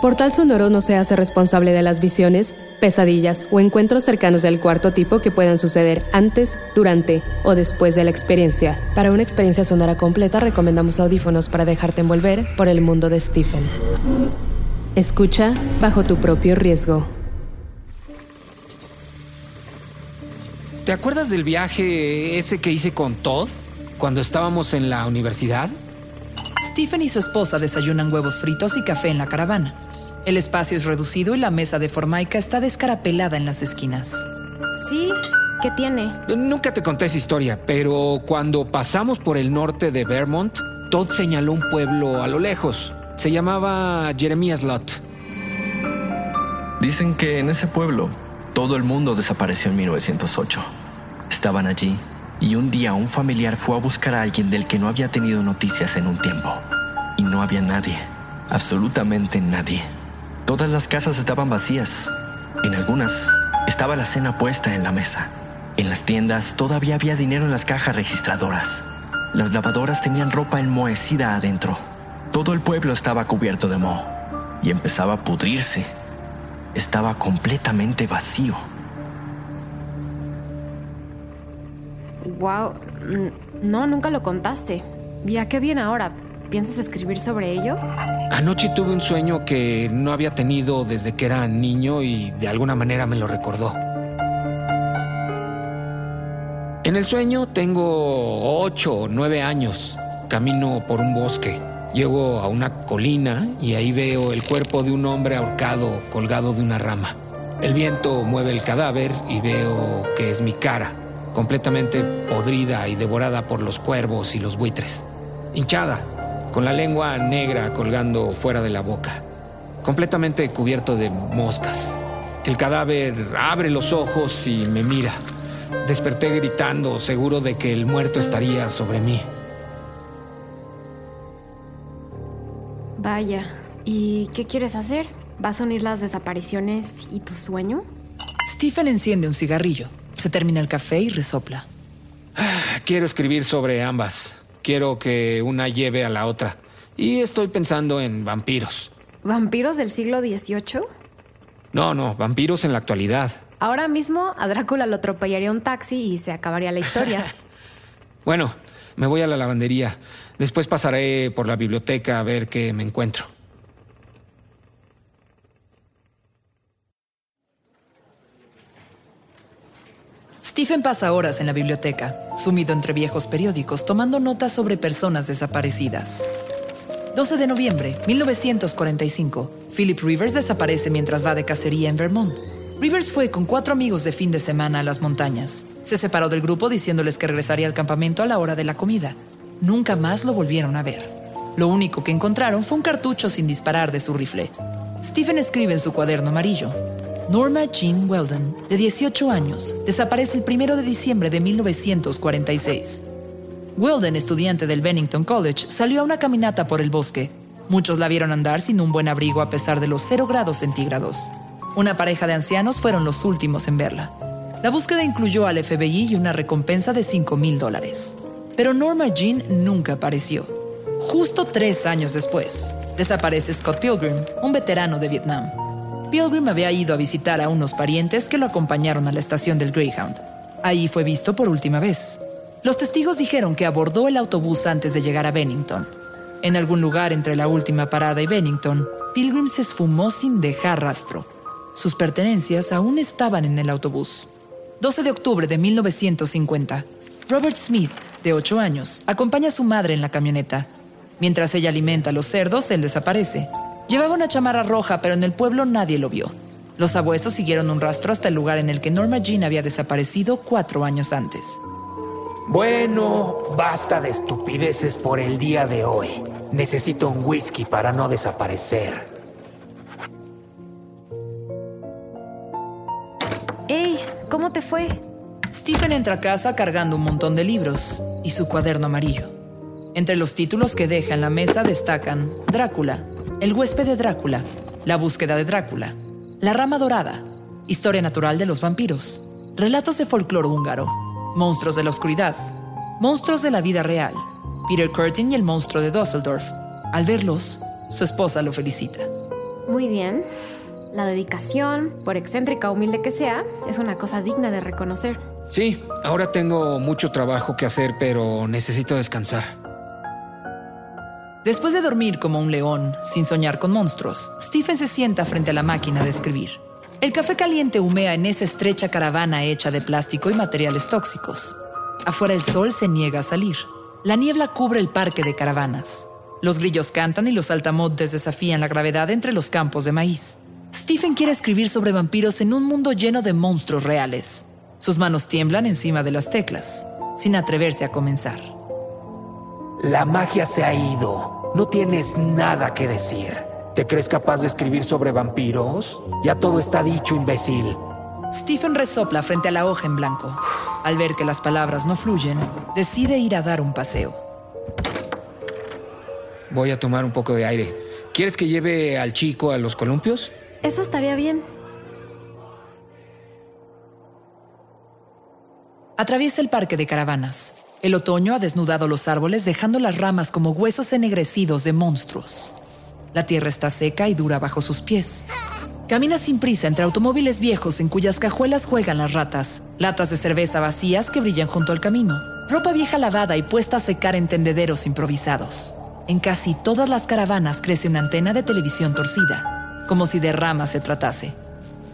Portal Sonoro no se hace responsable de las visiones, pesadillas o encuentros cercanos del cuarto tipo que puedan suceder antes, durante o después de la experiencia. Para una experiencia sonora completa recomendamos audífonos para dejarte envolver por el mundo de Stephen. Escucha bajo tu propio riesgo. ¿Te acuerdas del viaje ese que hice con Todd cuando estábamos en la universidad? Stephen y su esposa desayunan huevos fritos y café en la caravana. El espacio es reducido y la mesa de formaica está descarapelada en las esquinas. Sí, ¿qué tiene? Nunca te conté esa historia, pero cuando pasamos por el norte de Vermont, Todd señaló un pueblo a lo lejos. Se llamaba Jeremías Lot. Dicen que en ese pueblo todo el mundo desapareció en 1908. Estaban allí y un día un familiar fue a buscar a alguien del que no había tenido noticias en un tiempo. Y no había nadie, absolutamente nadie. Todas las casas estaban vacías. En algunas estaba la cena puesta en la mesa. En las tiendas todavía había dinero en las cajas registradoras. Las lavadoras tenían ropa enmohecida adentro. Todo el pueblo estaba cubierto de moho y empezaba a pudrirse. Estaba completamente vacío. Wow, no, nunca lo contaste. ¿Y a qué viene ahora? ¿Piensas escribir sobre ello? Anoche tuve un sueño que no había tenido desde que era niño y de alguna manera me lo recordó. En el sueño tengo ocho o nueve años. Camino por un bosque. Llego a una colina y ahí veo el cuerpo de un hombre ahorcado colgado de una rama. El viento mueve el cadáver y veo que es mi cara, completamente podrida y devorada por los cuervos y los buitres. Hinchada, con la lengua negra colgando fuera de la boca, completamente cubierto de moscas. El cadáver abre los ojos y me mira. Desperté gritando, seguro de que el muerto estaría sobre mí. Vaya, ¿y qué quieres hacer? ¿Vas a unir las desapariciones y tu sueño? Stephen enciende un cigarrillo, se termina el café y resopla. Quiero escribir sobre ambas. Quiero que una lleve a la otra. Y estoy pensando en vampiros. ¿Vampiros del siglo XVIII? No, no, vampiros en la actualidad. Ahora mismo a Drácula lo atropellaría un taxi y se acabaría la historia. bueno, me voy a la lavandería. Después pasaré por la biblioteca a ver qué me encuentro. Stephen pasa horas en la biblioteca, sumido entre viejos periódicos, tomando notas sobre personas desaparecidas. 12 de noviembre, 1945. Philip Rivers desaparece mientras va de cacería en Vermont. Rivers fue con cuatro amigos de fin de semana a las montañas. Se separó del grupo diciéndoles que regresaría al campamento a la hora de la comida. Nunca más lo volvieron a ver. Lo único que encontraron fue un cartucho sin disparar de su rifle. Stephen escribe en su cuaderno amarillo. Norma Jean Weldon, de 18 años, desaparece el 1 de diciembre de 1946. Weldon, estudiante del Bennington College, salió a una caminata por el bosque. Muchos la vieron andar sin un buen abrigo a pesar de los 0 grados centígrados. Una pareja de ancianos fueron los últimos en verla. La búsqueda incluyó al FBI y una recompensa de 5 mil dólares. Pero Norma Jean nunca apareció. Justo tres años después, desaparece Scott Pilgrim, un veterano de Vietnam. Pilgrim había ido a visitar a unos parientes que lo acompañaron a la estación del Greyhound. Ahí fue visto por última vez. Los testigos dijeron que abordó el autobús antes de llegar a Bennington. En algún lugar entre la última parada y Bennington, Pilgrim se esfumó sin dejar rastro. Sus pertenencias aún estaban en el autobús. 12 de octubre de 1950. Robert Smith, de 8 años, acompaña a su madre en la camioneta. Mientras ella alimenta a los cerdos, él desaparece. Llevaba una chamarra roja, pero en el pueblo nadie lo vio. Los abuesos siguieron un rastro hasta el lugar en el que Norma Jean había desaparecido cuatro años antes. Bueno, basta de estupideces por el día de hoy. Necesito un whisky para no desaparecer. ¡Ey! ¿Cómo te fue? Stephen entra a casa cargando un montón de libros y su cuaderno amarillo. Entre los títulos que deja en la mesa destacan Drácula, El huésped de Drácula, La búsqueda de Drácula, La rama dorada, Historia natural de los vampiros, Relatos de folclore húngaro, Monstruos de la oscuridad, Monstruos de la vida real, Peter Curtin y el monstruo de Dusseldorf. Al verlos, su esposa lo felicita. Muy bien. La dedicación, por excéntrica o humilde que sea, es una cosa digna de reconocer. Sí, ahora tengo mucho trabajo que hacer, pero necesito descansar. Después de dormir como un león, sin soñar con monstruos, Stephen se sienta frente a la máquina de escribir. El café caliente humea en esa estrecha caravana hecha de plástico y materiales tóxicos. Afuera el sol se niega a salir. La niebla cubre el parque de caravanas. Los grillos cantan y los altamontes desafían la gravedad entre los campos de maíz. Stephen quiere escribir sobre vampiros en un mundo lleno de monstruos reales. Sus manos tiemblan encima de las teclas, sin atreverse a comenzar. La magia se ha ido. No tienes nada que decir. ¿Te crees capaz de escribir sobre vampiros? Ya todo está dicho, imbécil. Stephen resopla frente a la hoja en blanco. Al ver que las palabras no fluyen, decide ir a dar un paseo. Voy a tomar un poco de aire. ¿Quieres que lleve al chico a los columpios? Eso estaría bien. Atraviesa el parque de caravanas. El otoño ha desnudado los árboles dejando las ramas como huesos ennegrecidos de monstruos. La tierra está seca y dura bajo sus pies. Camina sin prisa entre automóviles viejos en cuyas cajuelas juegan las ratas, latas de cerveza vacías que brillan junto al camino, ropa vieja lavada y puesta a secar en tendederos improvisados. En casi todas las caravanas crece una antena de televisión torcida, como si de ramas se tratase.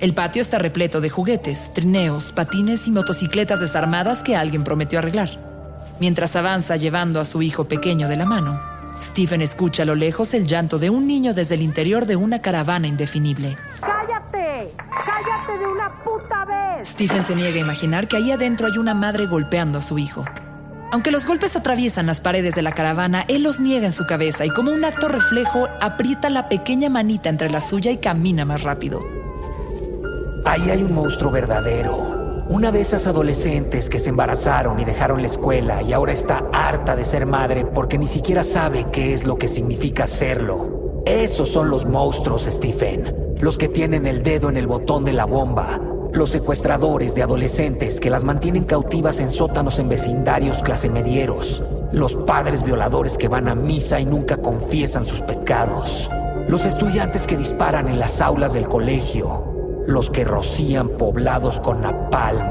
El patio está repleto de juguetes, trineos, patines y motocicletas desarmadas que alguien prometió arreglar. Mientras avanza llevando a su hijo pequeño de la mano, Stephen escucha a lo lejos el llanto de un niño desde el interior de una caravana indefinible. ¡Cállate! ¡Cállate de una puta vez! Stephen se niega a imaginar que ahí adentro hay una madre golpeando a su hijo. Aunque los golpes atraviesan las paredes de la caravana, él los niega en su cabeza y como un acto reflejo aprieta la pequeña manita entre la suya y camina más rápido. Ahí hay un monstruo verdadero. Una de esas adolescentes que se embarazaron y dejaron la escuela y ahora está harta de ser madre porque ni siquiera sabe qué es lo que significa serlo. Esos son los monstruos, Stephen. Los que tienen el dedo en el botón de la bomba. Los secuestradores de adolescentes que las mantienen cautivas en sótanos en vecindarios clase medieros. Los padres violadores que van a misa y nunca confiesan sus pecados. Los estudiantes que disparan en las aulas del colegio los que rocían poblados con napalm,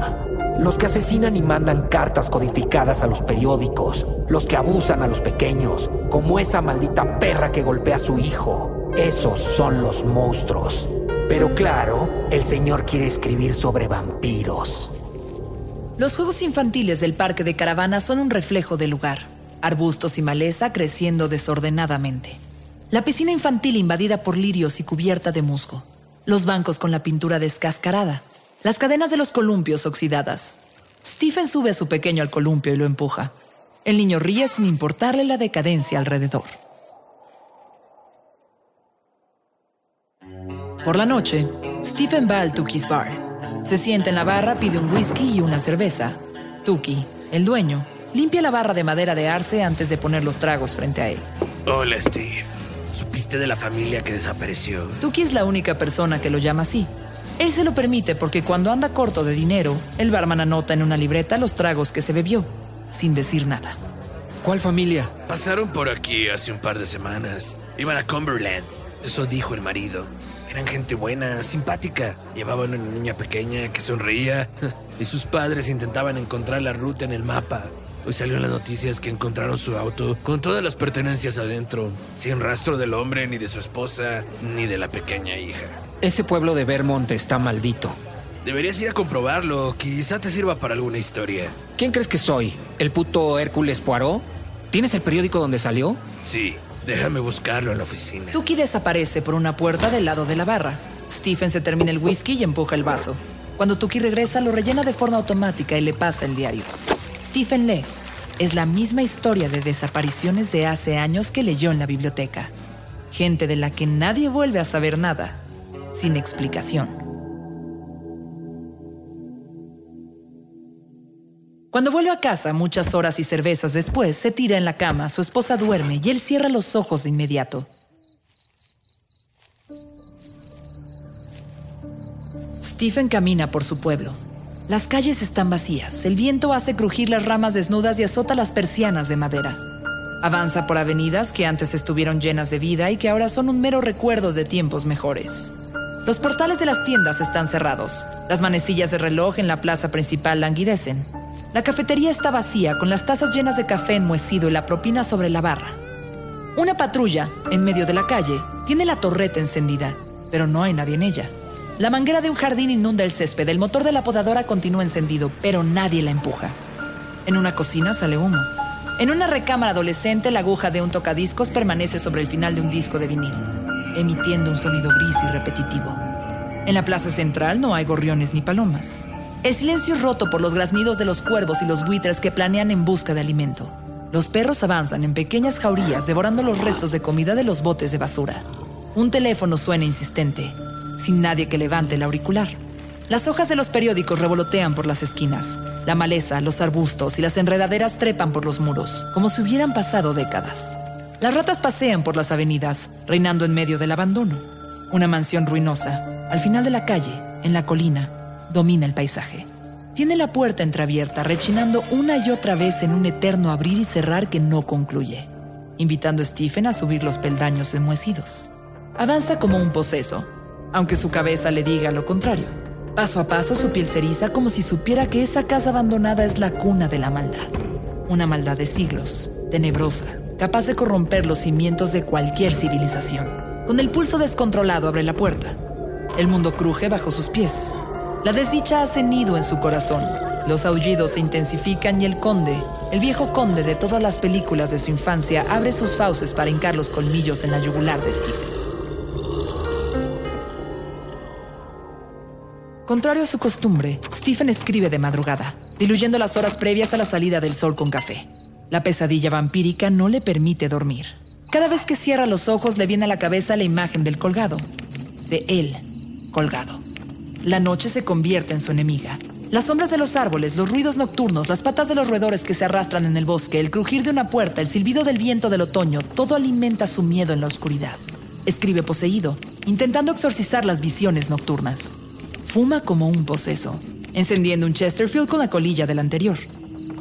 los que asesinan y mandan cartas codificadas a los periódicos, los que abusan a los pequeños, como esa maldita perra que golpea a su hijo. Esos son los monstruos. Pero claro, el señor quiere escribir sobre vampiros. Los juegos infantiles del parque de caravanas son un reflejo del lugar. Arbustos y maleza creciendo desordenadamente. La piscina infantil invadida por lirios y cubierta de musgo los bancos con la pintura descascarada, las cadenas de los columpios oxidadas. Stephen sube a su pequeño al columpio y lo empuja. El niño ríe sin importarle la decadencia alrededor. Por la noche, Stephen va al Tuki's Bar. Se sienta en la barra, pide un whisky y una cerveza. Tuki, el dueño, limpia la barra de madera de arce antes de poner los tragos frente a él. Hola, Steve. ¿Supiste de la familia que desapareció? Tuki es la única persona que lo llama así. Él se lo permite porque cuando anda corto de dinero, el barman anota en una libreta los tragos que se bebió, sin decir nada. ¿Cuál familia? Pasaron por aquí hace un par de semanas. Iban a Cumberland. Eso dijo el marido. Eran gente buena, simpática. Llevaban una niña pequeña que sonreía y sus padres intentaban encontrar la ruta en el mapa. Hoy salió en las noticias que encontraron su auto con todas las pertenencias adentro, sin rastro del hombre, ni de su esposa, ni de la pequeña hija. Ese pueblo de Vermont está maldito. Deberías ir a comprobarlo, quizá te sirva para alguna historia. ¿Quién crees que soy? ¿El puto Hércules Poirot? ¿Tienes el periódico donde salió? Sí, déjame buscarlo en la oficina. Tuki desaparece por una puerta del lado de la barra. Stephen se termina el whisky y empuja el vaso. Cuando Tuki regresa, lo rellena de forma automática y le pasa el diario. Stephen lee. Es la misma historia de desapariciones de hace años que leyó en la biblioteca. Gente de la que nadie vuelve a saber nada, sin explicación. Cuando vuelve a casa, muchas horas y cervezas después, se tira en la cama, su esposa duerme y él cierra los ojos de inmediato. Stephen camina por su pueblo. Las calles están vacías, el viento hace crujir las ramas desnudas y azota las persianas de madera. Avanza por avenidas que antes estuvieron llenas de vida y que ahora son un mero recuerdo de tiempos mejores. Los portales de las tiendas están cerrados. Las manecillas de reloj en la plaza principal languidecen. La cafetería está vacía, con las tazas llenas de café enmohecido y la propina sobre la barra. Una patrulla, en medio de la calle, tiene la torreta encendida, pero no hay nadie en ella. La manguera de un jardín inunda el césped, el motor de la podadora continúa encendido, pero nadie la empuja. En una cocina sale humo. En una recámara adolescente, la aguja de un tocadiscos permanece sobre el final de un disco de vinil, emitiendo un sonido gris y repetitivo. En la plaza central no hay gorriones ni palomas. El silencio es roto por los graznidos de los cuervos y los buitres que planean en busca de alimento. Los perros avanzan en pequeñas jaurías devorando los restos de comida de los botes de basura. Un teléfono suena insistente sin nadie que levante el auricular. Las hojas de los periódicos revolotean por las esquinas. La maleza, los arbustos y las enredaderas trepan por los muros, como si hubieran pasado décadas. Las ratas pasean por las avenidas, reinando en medio del abandono. Una mansión ruinosa, al final de la calle, en la colina, domina el paisaje. Tiene la puerta entreabierta, rechinando una y otra vez en un eterno abrir y cerrar que no concluye, invitando a Stephen a subir los peldaños enmohecidos. Avanza como un poseso, aunque su cabeza le diga lo contrario. Paso a paso su piel se eriza como si supiera que esa casa abandonada es la cuna de la maldad. Una maldad de siglos, tenebrosa, capaz de corromper los cimientos de cualquier civilización. Con el pulso descontrolado abre la puerta. El mundo cruje bajo sus pies. La desdicha hace nido en su corazón. Los aullidos se intensifican y el conde, el viejo conde de todas las películas de su infancia, abre sus fauces para hincar los colmillos en la yugular de Stephen. Contrario a su costumbre, Stephen escribe de madrugada, diluyendo las horas previas a la salida del sol con café. La pesadilla vampírica no le permite dormir. Cada vez que cierra los ojos le viene a la cabeza la imagen del colgado, de él colgado. La noche se convierte en su enemiga. Las sombras de los árboles, los ruidos nocturnos, las patas de los roedores que se arrastran en el bosque, el crujir de una puerta, el silbido del viento del otoño, todo alimenta su miedo en la oscuridad. Escribe poseído, intentando exorcizar las visiones nocturnas fuma como un poseso, encendiendo un Chesterfield con la colilla del anterior.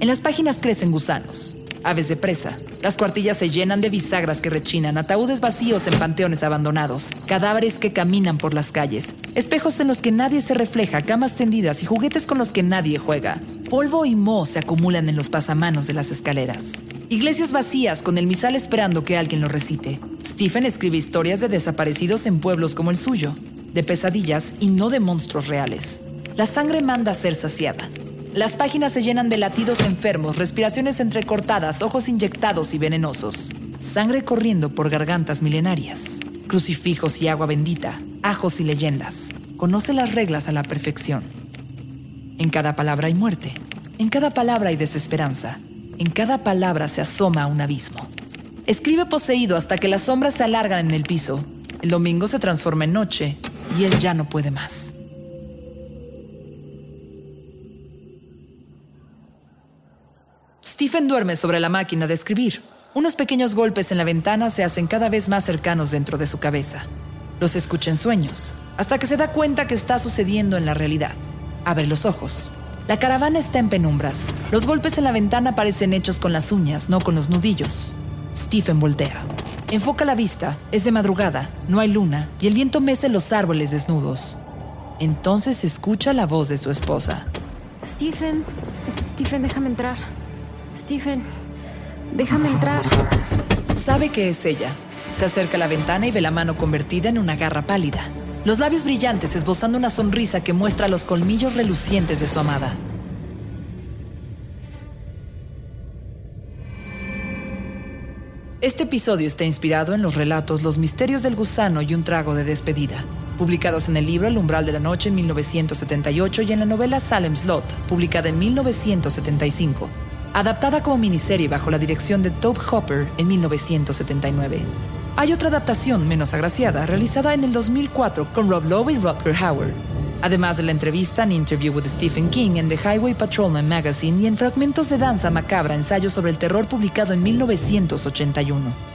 En las páginas crecen gusanos, aves de presa. Las cuartillas se llenan de bisagras que rechinan, ataúdes vacíos en panteones abandonados, cadáveres que caminan por las calles, espejos en los que nadie se refleja, camas tendidas y juguetes con los que nadie juega. Polvo y moho se acumulan en los pasamanos de las escaleras. Iglesias vacías con el misal esperando que alguien lo recite. Stephen escribe historias de desaparecidos en pueblos como el suyo de pesadillas y no de monstruos reales. La sangre manda a ser saciada. Las páginas se llenan de latidos enfermos, respiraciones entrecortadas, ojos inyectados y venenosos. Sangre corriendo por gargantas milenarias. Crucifijos y agua bendita, ajos y leyendas. Conoce las reglas a la perfección. En cada palabra hay muerte. En cada palabra hay desesperanza. En cada palabra se asoma un abismo. Escribe poseído hasta que las sombras se alargan en el piso. El domingo se transforma en noche y él ya no puede más. Stephen duerme sobre la máquina de escribir. Unos pequeños golpes en la ventana se hacen cada vez más cercanos dentro de su cabeza. Los escucha en sueños, hasta que se da cuenta que está sucediendo en la realidad. Abre los ojos. La caravana está en penumbras. Los golpes en la ventana parecen hechos con las uñas, no con los nudillos. Stephen voltea. Enfoca la vista, es de madrugada, no hay luna y el viento mece los árboles desnudos. Entonces escucha la voz de su esposa. Stephen, Stephen, déjame entrar. Stephen, déjame entrar. Sabe que es ella. Se acerca a la ventana y ve la mano convertida en una garra pálida. Los labios brillantes esbozando una sonrisa que muestra los colmillos relucientes de su amada. Este episodio está inspirado en los relatos Los misterios del gusano y un trago de despedida, publicados en el libro El umbral de la noche en 1978 y en la novela Salem Slot, publicada en 1975, adaptada como miniserie bajo la dirección de Tobe Hopper en 1979. Hay otra adaptación menos agraciada realizada en el 2004 con Rob Lowe y Rutger Hauer, además de la entrevista en Interview with Stephen King en The Highway Patrolman Magazine y en fragmentos de danza macabra, ensayo sobre el terror publicado en 1981.